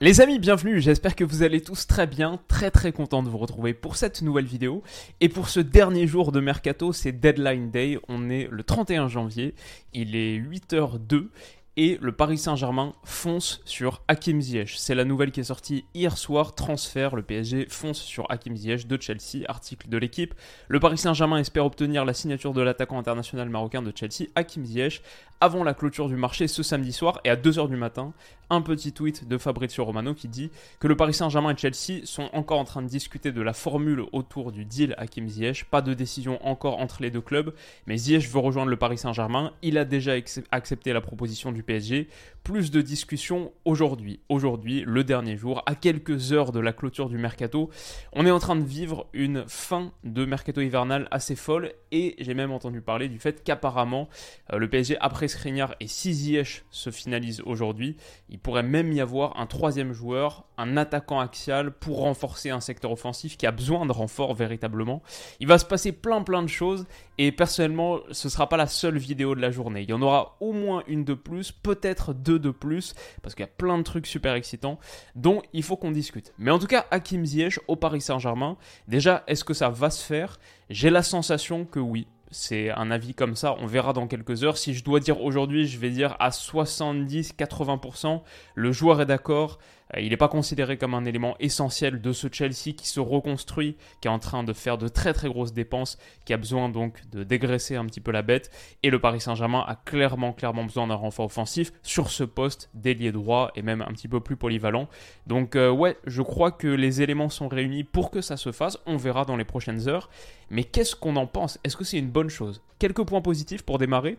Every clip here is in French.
Les amis, bienvenue, j'espère que vous allez tous très bien, très très content de vous retrouver pour cette nouvelle vidéo. Et pour ce dernier jour de Mercato, c'est Deadline Day, on est le 31 janvier, il est 8h02 et le Paris Saint-Germain fonce sur Hakim Ziyech. C'est la nouvelle qui est sortie hier soir, transfert, le PSG fonce sur Hakim Ziyech de Chelsea, article de l'équipe. Le Paris Saint-Germain espère obtenir la signature de l'attaquant international marocain de Chelsea, Hakim Ziyech, avant la clôture du marché ce samedi soir et à 2h du matin, un petit tweet de Fabrizio Romano qui dit que le Paris Saint-Germain et Chelsea sont encore en train de discuter de la formule autour du deal Hakim Ziyech. Pas de décision encore entre les deux clubs, mais Ziyech veut rejoindre le Paris Saint-Germain. Il a déjà accepté la proposition du PSG. Plus de discussions aujourd'hui. Aujourd'hui, le dernier jour, à quelques heures de la clôture du mercato, on est en train de vivre une fin de mercato hivernal assez folle et j'ai même entendu parler du fait qu'apparemment euh, le PSG après Skriniar et Ziyech se finalise aujourd'hui, il pourrait même y avoir un troisième joueur, un attaquant axial pour renforcer un secteur offensif qui a besoin de renfort véritablement. Il va se passer plein plein de choses et personnellement, ce sera pas la seule vidéo de la journée. Il y en aura au moins une de plus, peut-être deux de plus, parce qu'il y a plein de trucs super excitants dont il faut qu'on discute. Mais en tout cas, Hakim Ziyech au Paris Saint-Germain, déjà, est-ce que ça va se faire? J'ai la sensation que oui. C'est un avis comme ça, on verra dans quelques heures. Si je dois dire aujourd'hui, je vais dire à 70-80%, le joueur est d'accord, il n'est pas considéré comme un élément essentiel de ce Chelsea qui se reconstruit, qui est en train de faire de très très grosses dépenses, qui a besoin donc de dégraisser un petit peu la bête. Et le Paris Saint-Germain a clairement clairement besoin d'un renfort offensif sur ce poste d'ailier droit et même un petit peu plus polyvalent. Donc euh, ouais, je crois que les éléments sont réunis pour que ça se fasse. On verra dans les prochaines heures. Mais qu'est-ce qu'on en pense? Est-ce que c'est une bonne chose? Quelques points positifs pour démarrer?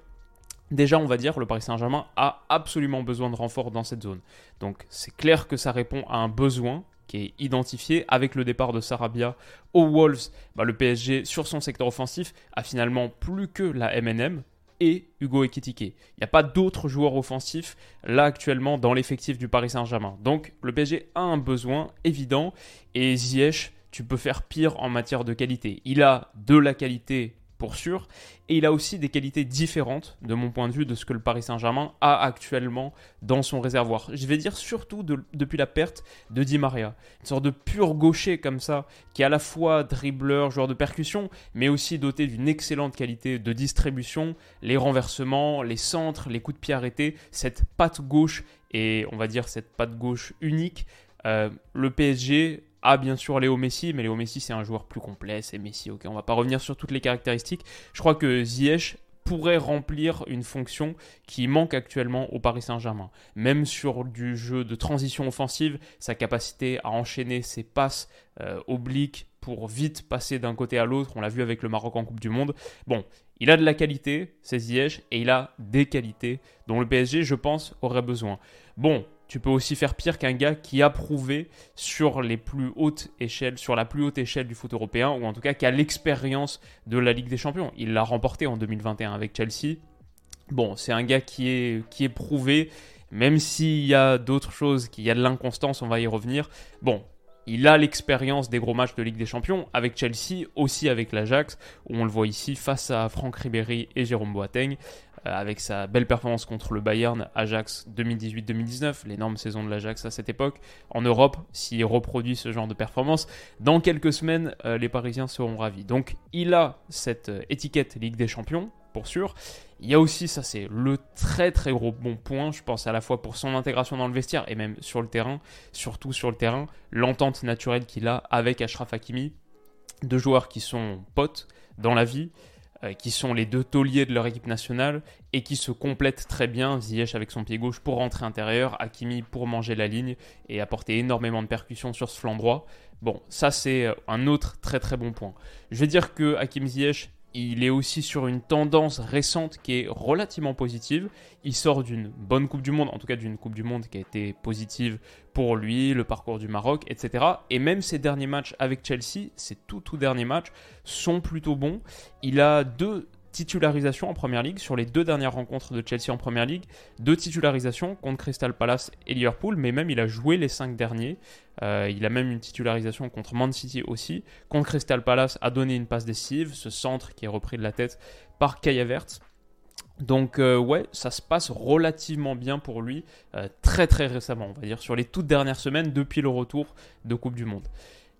Déjà, on va dire, le Paris Saint-Germain a absolument besoin de renfort dans cette zone. Donc, c'est clair que ça répond à un besoin qui est identifié avec le départ de Sarabia aux Wolves. Bah, le PSG, sur son secteur offensif, a finalement plus que la MNM et Hugo Ekitike. Il n'y a pas d'autres joueurs offensifs là actuellement dans l'effectif du Paris Saint-Germain. Donc, le PSG a un besoin évident et Ziyech, tu peux faire pire en matière de qualité. Il a de la qualité pour sûr. Et il a aussi des qualités différentes, de mon point de vue, de ce que le Paris Saint-Germain a actuellement dans son réservoir. Je vais dire surtout depuis la perte de Di Maria. Une sorte de pur gaucher comme ça, qui est à la fois dribbleur, joueur de percussion, mais aussi doté d'une excellente qualité de distribution, les renversements, les centres, les coups de pied arrêtés, cette patte gauche et on va dire cette patte gauche unique. Euh, le PSG a bien sûr Léo Messi, mais Léo Messi c'est un joueur plus complet, c'est Messi, ok, on va pas revenir sur toutes les caractéristiques. Je crois que Ziyech pourrait remplir une fonction qui manque actuellement au Paris Saint-Germain. Même sur du jeu de transition offensive, sa capacité à enchaîner ses passes euh, obliques pour vite passer d'un côté à l'autre, on l'a vu avec le Maroc en Coupe du Monde. Bon, il a de la qualité, c'est Ziyech, et il a des qualités dont le PSG, je pense, aurait besoin. Bon, tu peux aussi faire pire qu'un gars qui a prouvé sur les plus hautes échelles, sur la plus haute échelle du foot européen, ou en tout cas qui a l'expérience de la Ligue des Champions. Il l'a remporté en 2021 avec Chelsea. Bon, c'est un gars qui est, qui est prouvé, même s'il y a d'autres choses, qu'il y a de l'inconstance, on va y revenir. Bon, il a l'expérience des gros matchs de Ligue des Champions avec Chelsea, aussi avec l'Ajax, où on le voit ici face à Franck Ribéry et Jérôme Boateng. Euh, avec sa belle performance contre le Bayern, Ajax 2018-2019, l'énorme saison de l'Ajax à cette époque. En Europe, s'il reproduit ce genre de performance, dans quelques semaines, euh, les Parisiens seront ravis. Donc il a cette euh, étiquette Ligue des Champions, pour sûr. Il y a aussi, ça c'est le très très gros bon point, je pense à la fois pour son intégration dans le vestiaire et même sur le terrain, surtout sur le terrain, l'entente naturelle qu'il a avec Ashraf Hakimi, deux joueurs qui sont potes dans la vie, qui sont les deux tauliers de leur équipe nationale et qui se complètent très bien. Ziyech avec son pied gauche pour rentrer intérieur, Hakimi pour manger la ligne et apporter énormément de percussions sur ce flanc droit. Bon, ça c'est euh, un autre très très bon point. Je vais dire que Hakim Ziyech il est aussi sur une tendance récente qui est relativement positive. Il sort d'une bonne Coupe du Monde, en tout cas d'une Coupe du Monde qui a été positive pour lui, le parcours du Maroc, etc. Et même ses derniers matchs avec Chelsea, ses tout tout derniers matchs, sont plutôt bons. Il a deux titularisation en première ligue sur les deux dernières rencontres de Chelsea en première ligue. Deux titularisations contre Crystal Palace et Liverpool, mais même il a joué les cinq derniers. Euh, il a même une titularisation contre Man City aussi. Contre Crystal Palace, a donné une passe décisive, ce centre qui est repris de la tête par Kai Havertz. Donc euh, ouais, ça se passe relativement bien pour lui, euh, très très récemment, on va dire, sur les toutes dernières semaines depuis le retour de Coupe du Monde.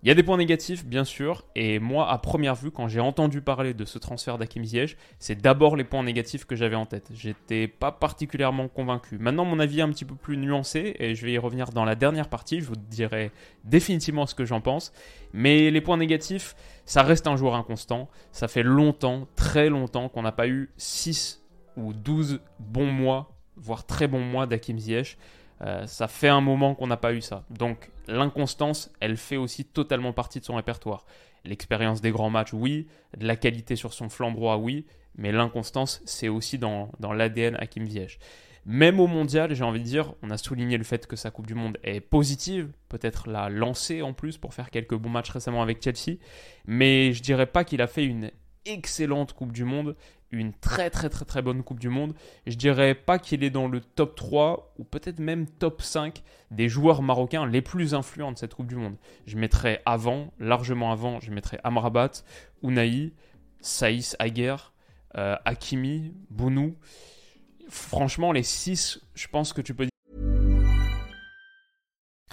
Il y a des points négatifs, bien sûr, et moi, à première vue, quand j'ai entendu parler de ce transfert d'Akim Ziyech, c'est d'abord les points négatifs que j'avais en tête. J'étais pas particulièrement convaincu. Maintenant, mon avis est un petit peu plus nuancé, et je vais y revenir dans la dernière partie, je vous dirai définitivement ce que j'en pense. Mais les points négatifs, ça reste un joueur inconstant. Ça fait longtemps, très longtemps, qu'on n'a pas eu 6 ou 12 bons mois, voire très bons mois d'Akim Ziyech. Euh, ça fait un moment qu'on n'a pas eu ça. Donc l'inconstance, elle fait aussi totalement partie de son répertoire. L'expérience des grands matchs, oui. De la qualité sur son flanc droit, oui. Mais l'inconstance, c'est aussi dans, dans l'ADN Hakim Ziyech. Même au mondial, j'ai envie de dire, on a souligné le fait que sa Coupe du Monde est positive, peut-être la lancer en plus pour faire quelques bons matchs récemment avec Chelsea, mais je dirais pas qu'il a fait une excellente Coupe du Monde, une très très très très bonne Coupe du Monde. Je dirais pas qu'il est dans le top 3 ou peut-être même top 5 des joueurs marocains les plus influents de cette Coupe du Monde. Je mettrais avant, largement avant, je mettrais Amrabat, Ounaï, Saïs Aguer, euh, Hakimi, Bounou. Franchement, les 6, je pense que tu peux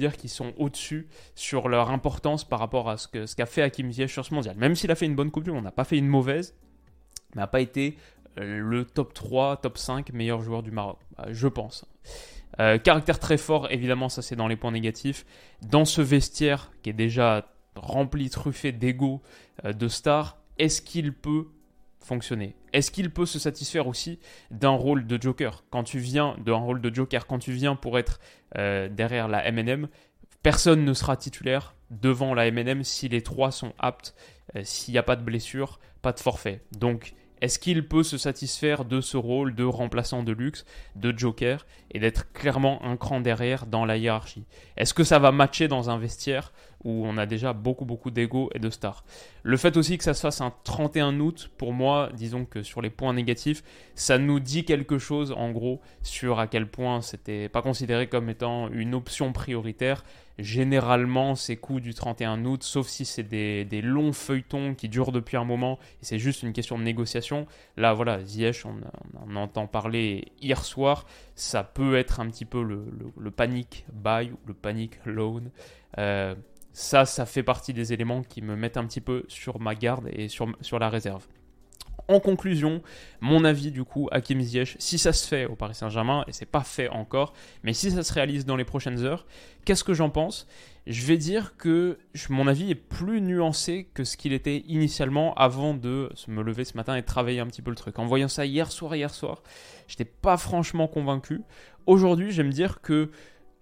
Dire qu'ils sont au-dessus sur leur importance par rapport à ce qu'a ce qu'a fait Hakim Ziyech sur ce mondial. Même s'il a fait une bonne Coupe du Monde, n'a pas fait une mauvaise, mais n'a pas été euh, le top 3, top 5 meilleur joueur du Maroc, euh, je pense. Euh, caractère très fort, évidemment, ça c'est dans les points négatifs. Dans ce vestiaire qui est déjà rempli, truffé d'ego, de stars, est-ce qu'il peut fonctionner Est-ce qu'il peut se satisfaire aussi d'un rôle de Joker Quand tu viens d'un rôle de Joker, quand tu viens pour être euh, derrière la MNM, personne ne sera titulaire devant la MNM si les trois sont aptes, euh, s'il n'y a pas de blessure, pas de forfait. Donc est-ce qu'il peut se satisfaire de ce rôle de remplaçant de luxe, de joker, et d'être clairement un cran derrière dans la hiérarchie? Est-ce que ça va matcher dans un vestiaire où on a déjà beaucoup beaucoup d'ego et de stars? Le fait aussi que ça se fasse un 31 août, pour moi, disons que sur les points négatifs, ça nous dit quelque chose en gros sur à quel point c'était pas considéré comme étant une option prioritaire généralement ces coups du 31 août, sauf si c'est des, longs feuilletons qui durent depuis un moment et c'est juste une question de négociation. Là, voilà, Ziyech, on, on, entend parler hier soir, ça peut être un petit peu le, le, panic buy ou le panic loan. Euh, ça, ça fait partie des éléments qui me mettent un petit peu sur ma garde et sur, sur la réserve. En conclusion, mon avis du coup, Hakim Ziyech, si ça se fait au Paris Saint-Germain, et c'est pas fait encore, mais si ça se réalise dans les prochaines heures, qu'est-ce que j'en pense? Je vais dire que mon avis est plus nuancé que ce qu'il était initialement avant de me lever ce matin et travailler un petit peu le truc. En voyant ça hier soir, hier soir, j'étais pas franchement convaincu. Aujourd'hui, je vais me dire que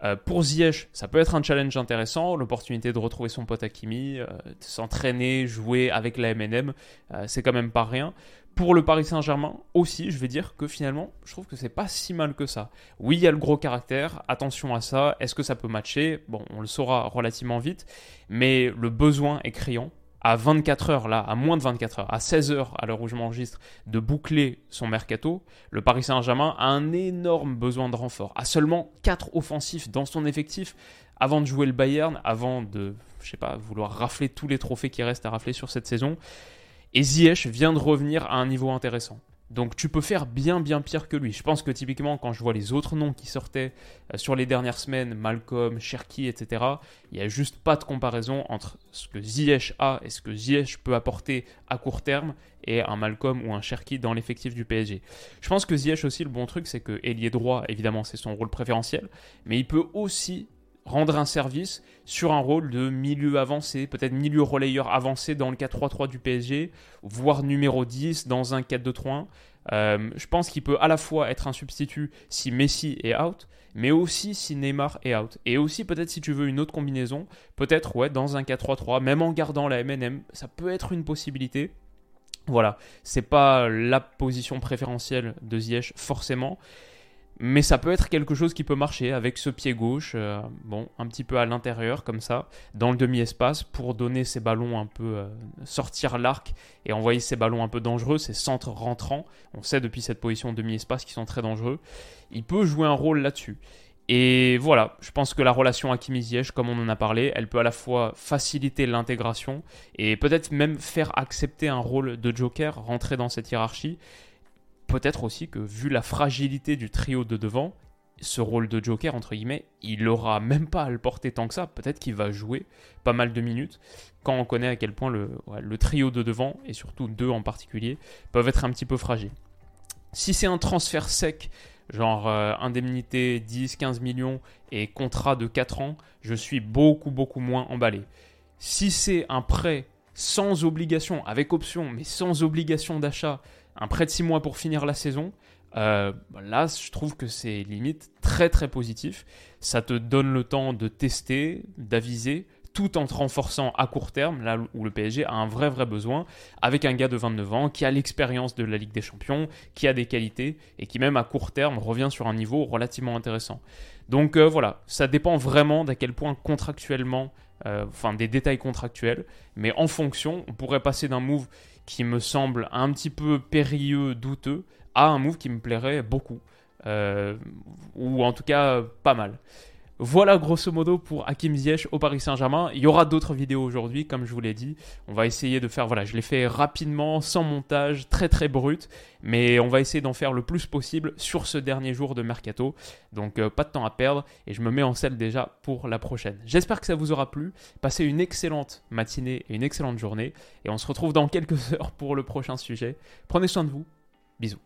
euh, pour Ziyech, ça peut être un challenge intéressant, l'opportunité de retrouver son pote Hakimi, euh, s'entraîner, jouer avec la MNM, euh, c'est quand même pas rien. Pour le Paris Saint-Germain aussi, je vais dire que finalement, je trouve que c'est pas si mal que ça. Oui, il y a le gros caractère, attention à ça, est-ce que ça peut matcher? Bon, on le saura relativement vite, mais le besoin est criant à 24 heures, là, à moins de 24 heures, à 16 heures à l'heure où je m'enregistre, de boucler son mercato, le Paris Saint-Germain a un énorme besoin de renfort. A seulement 4 offensifs dans son effectif avant de jouer le Bayern, avant de, je sais pas, vouloir rafler tous les trophées qui restent à rafler sur cette saison. Et Ziyech vient de revenir à un niveau intéressant. Donc tu peux faire bien bien pire que lui. Je pense que typiquement quand je vois les autres noms qui sortaient euh, sur les dernières semaines, Malcolm, Cherky, etc., il n'y a juste pas de comparaison entre ce que Ziyech a et ce que Ziyech peut apporter à court terme et un Malcolm ou un Cherky dans l'effectif du PSG. Je pense que Ziyech aussi le bon truc c'est que ailier droit évidemment c'est son rôle préférentiel, mais il peut aussi rendre un service sur un rôle de milieu avancé, peut-être milieu relayeur avancé dans le 4-3-3 du PSG, voire numéro 10 dans un 4-2-3-1. Euh, je pense qu'il peut à la fois être un substitut si Messi est out, mais aussi si Neymar est out. Et aussi peut-être si tu veux une autre combinaison, peut-être ouais, dans un 4-3-3, même en gardant la MNM, ça peut être une possibilité. Voilà, c'est pas la position préférentielle de Ziyech forcément, mais ça peut être quelque chose qui peut marcher avec ce pied gauche, euh, un petit peu à l'intérieur comme ça, dans le demi-espace pour donner ces ballons un peu euh, sortir l'arc et envoyer ces ballons un peu dangereux, ces centres rentrants. On sait depuis cette position demi-espace qu'ils sont très dangereux. Il peut jouer un rôle là-dessus. Et voilà, je pense que la relation Hakimi Ziyech, comme on en a parlé, elle peut à la fois faciliter l'intégration et peut-être même faire accepter un rôle de joker, rentrer dans cette hiérarchie peut-être aussi que vu la fragilité du trio de devant, ce rôle de Joker, entre guillemets, il n'aura même pas à le porter tant que ça. Peut-être qu'il va jouer pas mal de minutes quand on connaît à quel point le, trio de devant, et surtout deux en particulier, peuvent être un petit peu fragiles. Si c'est un transfert sec, genre euh, indemnité 10-15 millions et contrat de 4 ans, je suis beaucoup beaucoup moins emballé. Si c'est un prêt sans obligation, avec option, mais sans obligation d'achat, un prêt de 6 mois pour finir la saison, euh, là, je trouve que c'est limite très très positif. Ça te donne le temps de tester, d'aviser, tout en te renforçant à court terme, là où le PSG a un vrai vrai besoin, avec un gars de 29 ans qui a l'expérience de la Ligue des Champions, qui a des qualités et qui même à court terme revient sur un niveau relativement intéressant. Donc euh, voilà, ça dépend vraiment d'à quel point contractuellement, euh, enfin des détails contractuels, mais en fonction, on pourrait passer d'un move qui me semble un petit peu périlleux, douteux, à un move qui me plairait beaucoup. Euh, ou en tout cas pas mal. Voilà grosso modo pour Hakim Ziyech au Paris Saint-Germain. Il y aura d'autres vidéos aujourd'hui, comme je vous l'ai dit. On va essayer de faire, voilà, je l'ai fait rapidement, sans montage, très très brut, mais on va essayer d'en faire le plus possible sur ce dernier jour de mercato. Donc euh, pas de temps à perdre et je me mets en selle déjà pour la prochaine. J'espère que ça vous aura plu. Passez une excellente matinée et une excellente journée et on se retrouve dans quelques heures pour le prochain sujet. Prenez soin de vous. Bisous.